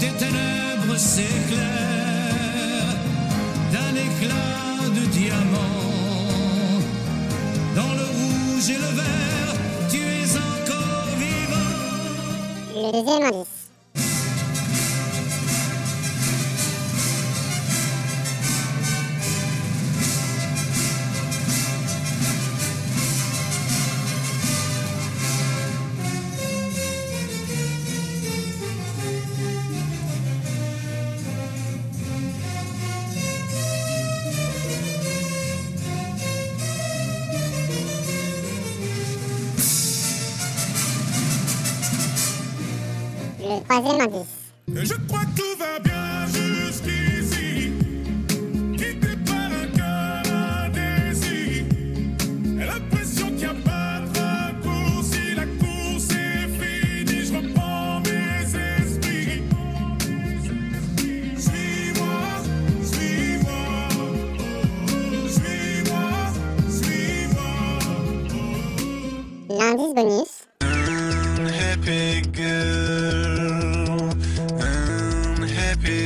tes ténèbres s'éclairent d'un éclat de diamant. Dans le rouge et le vert, tu es encore vivant. Le troisième indice. Je crois que tout va bien jusqu'ici. Qui prépare un cœur indécis. Et l'impression qu'il n'y a pas de raccourci. La course est finie. Je reprends mes esprits. Suis-moi, suis-moi. Suis-moi, suis-moi. L'indice bonus. Unhappy girl,